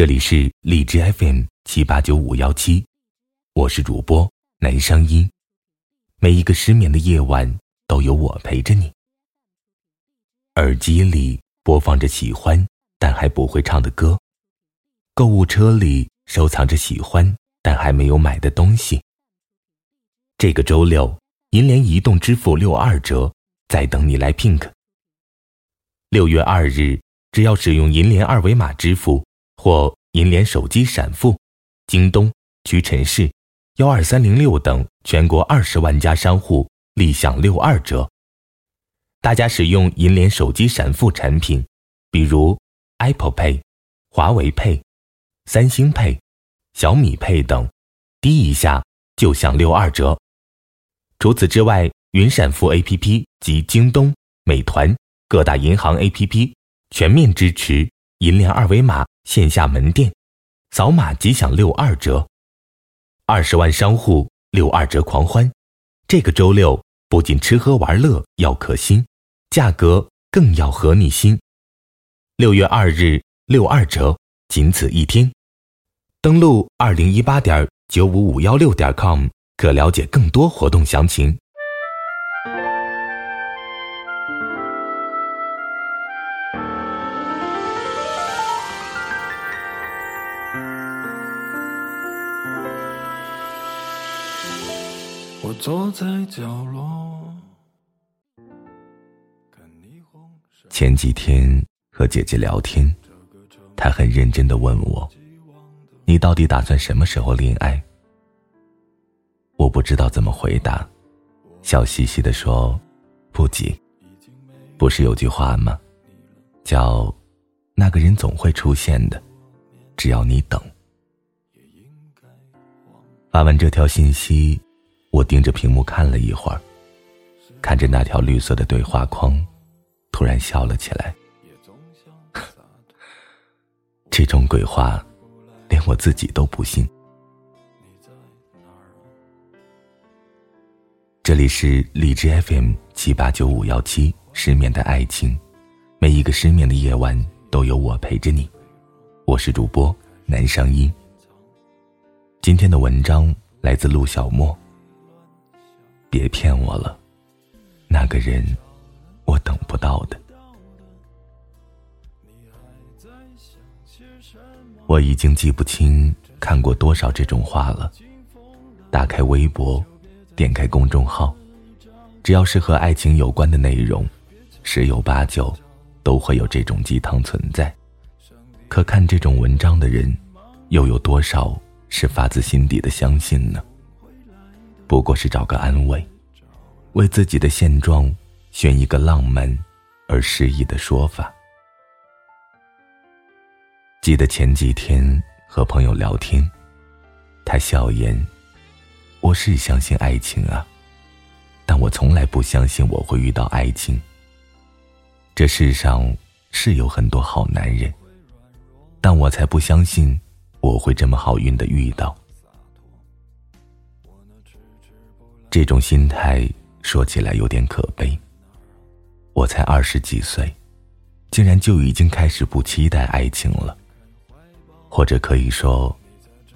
这里是荔枝 FM 七八九五幺七，我是主播南声音。每一个失眠的夜晚，都有我陪着你。耳机里播放着喜欢但还不会唱的歌，购物车里收藏着喜欢但还没有买的东西。这个周六，银联移动支付六二折，在等你来 pink。六月二日，只要使用银联二维码支付。或银联手机闪付，京东、屈臣氏、幺二三零六等全国二十万家商户立享六二折。大家使用银联手机闪付产品，比如 Apple Pay、华为 Pay、三星 Pay、小米 Pay 等，滴一下就享六二折。除此之外，云闪付 APP 及京东、美团各大银行 APP 全面支持银联二维码。线下门店，扫码即享六二折，二十万商户六二折狂欢。这个周六不仅吃喝玩乐要可心，价格更要合你心。六月二日六二折，仅此一天。登录二零一八点九五五幺六点 com，可了解更多活动详情。坐在角落。前几天和姐姐聊天，她很认真的问我：“你到底打算什么时候恋爱？”我不知道怎么回答，笑嘻嘻的说：“不急，不是有句话吗？叫那个人总会出现的，只要你等。”发完这条信息。我盯着屏幕看了一会儿，看着那条绿色的对话框，突然笑了起来。这种鬼话，连我自己都不信。这里是荔枝 FM 七八九五幺七，失眠的爱情，每一个失眠的夜晚都有我陪着你。我是主播南商音。今天的文章来自陆小莫。别骗我了，那个人，我等不到的。我已经记不清看过多少这种话了。打开微博，点开公众号，只要是和爱情有关的内容，十有八九都会有这种鸡汤存在。可看这种文章的人，又有多少是发自心底的相信呢？不过是找个安慰，为自己的现状选一个浪漫而诗意的说法。记得前几天和朋友聊天，他笑言：“我是相信爱情啊，但我从来不相信我会遇到爱情。这世上是有很多好男人，但我才不相信我会这么好运的遇到。”这种心态说起来有点可悲。我才二十几岁，竟然就已经开始不期待爱情了，或者可以说，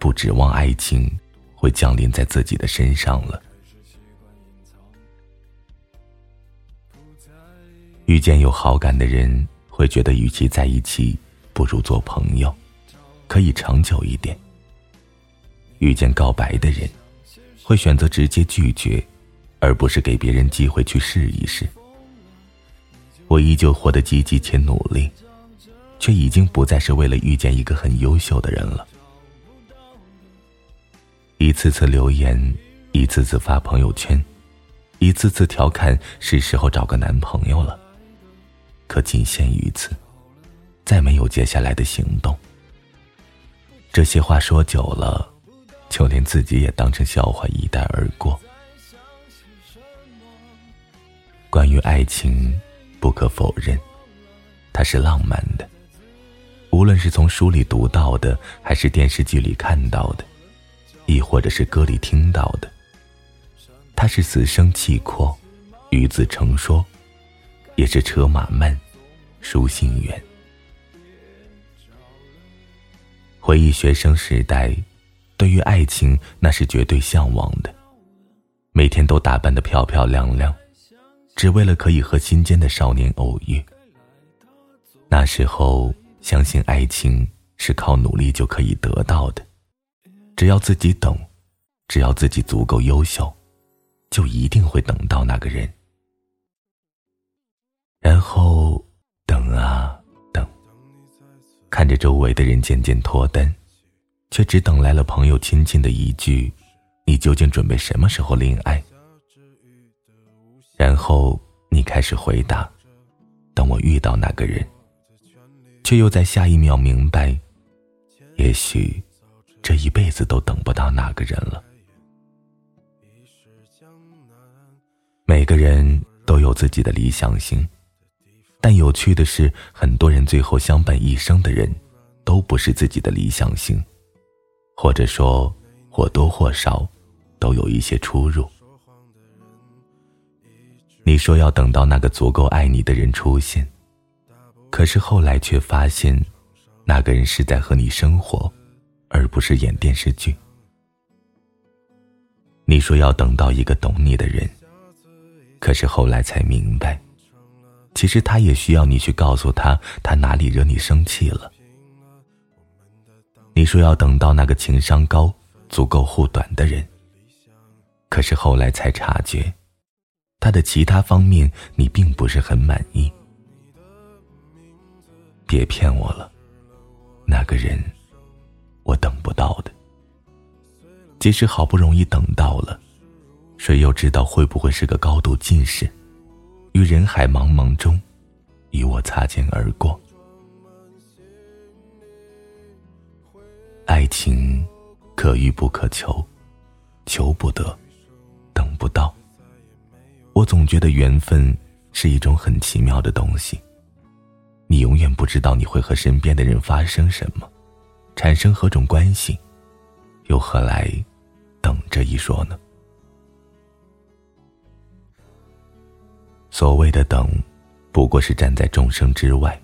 不指望爱情会降临在自己的身上了。遇见有好感的人，会觉得与其在一起，不如做朋友，可以长久一点。遇见告白的人。会选择直接拒绝，而不是给别人机会去试一试。我依旧活得积极且努力，却已经不再是为了遇见一个很优秀的人了。一次次留言，一次次发朋友圈，一次次调侃，是时候找个男朋友了。可仅限于此，再没有接下来的行动。这些话说久了。就连自己也当成笑话一带而过。关于爱情，不可否认，它是浪漫的。无论是从书里读到的，还是电视剧里看到的，亦或者是歌里听到的，它是死生契阔，与子成说，也是车马慢，书信远。回忆学生时代，对于爱情那是绝对向往的，每天都打扮得漂漂亮亮，只为了可以和心间的少年偶遇。那时候，相信爱情是靠努力就可以得到的，只要自己等，只要自己足够优秀，就一定会等到那个人。然后，等啊等，看着周围的人渐渐脱单，却只等来了朋友亲亲的一句：“你究竟准备什么时候恋爱？”然后你开始回答：“等我遇到那个人。”却又在下一秒明白，也许这一辈子都等不到那个人了。每个人都有自己的理想型，但有趣的是，很多人最后相伴一生的人，都不是自己的理想型，或者说或多或少都有一些出入。你说要等到那个足够爱你的人出现。可是后来却发现，那个人是在和你生活，而不是演电视剧。你说要等到一个懂你的人，可是后来才明白，其实他也需要你去告诉他他哪里惹你生气了。你说要等到那个情商高、足够护短的人，可是后来才察觉，他的其他方面你并不是很满意。别骗我了，那个人，我等不到的。即使好不容易等到了，谁又知道会不会是个高度近视，于人海茫茫中，与我擦肩而过。爱情，可遇不可求，求不得，等不到。我总觉得缘分是一种很奇妙的东西。你永远不知道你会和身边的人发生什么，产生何种关系，又何来等这一说呢？所谓的等，不过是站在众生之外，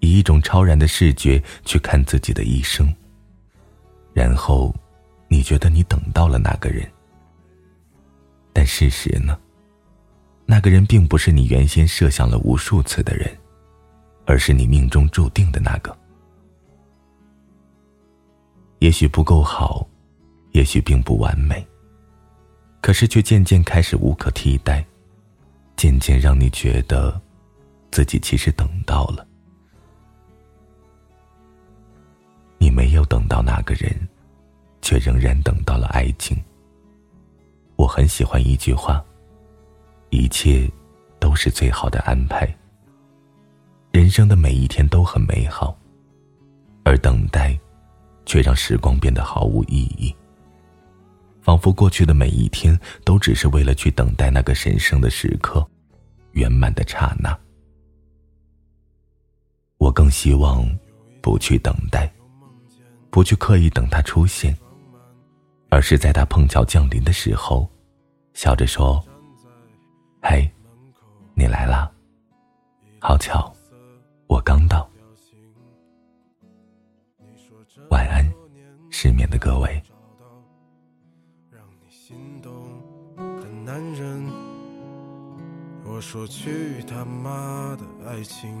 以一种超然的视觉去看自己的一生。然后，你觉得你等到了那个人，但事实呢？那个人并不是你原先设想了无数次的人。而是你命中注定的那个，也许不够好，也许并不完美，可是却渐渐开始无可替代，渐渐让你觉得，自己其实等到了。有等到那个人，却仍然等到了爱情。我很喜欢一句话：一切都是最好的安排。人生的每一天都很美好，而等待，却让时光变得毫无意义。仿佛过去的每一天都只是为了去等待那个神圣的时刻，圆满的刹那。我更希望不去等待，不去刻意等他出现，而是在他碰巧降临的时候，笑着说：“嘿，你来啦，好巧。”我刚到，晚安，失眠的各位。我说去他妈的爱情，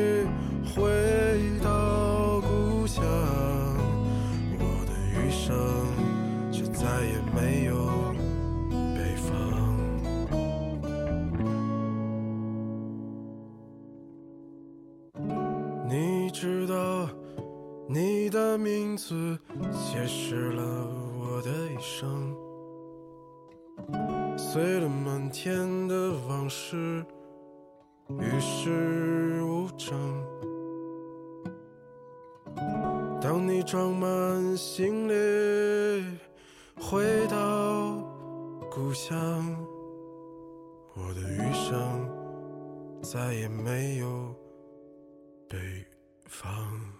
回到故乡，我的余生却再也没有北方。你知道。你的名字解释了我的一生，碎了满天的往事，与世无争。装满行李，回到故乡。我的余生再也没有北方。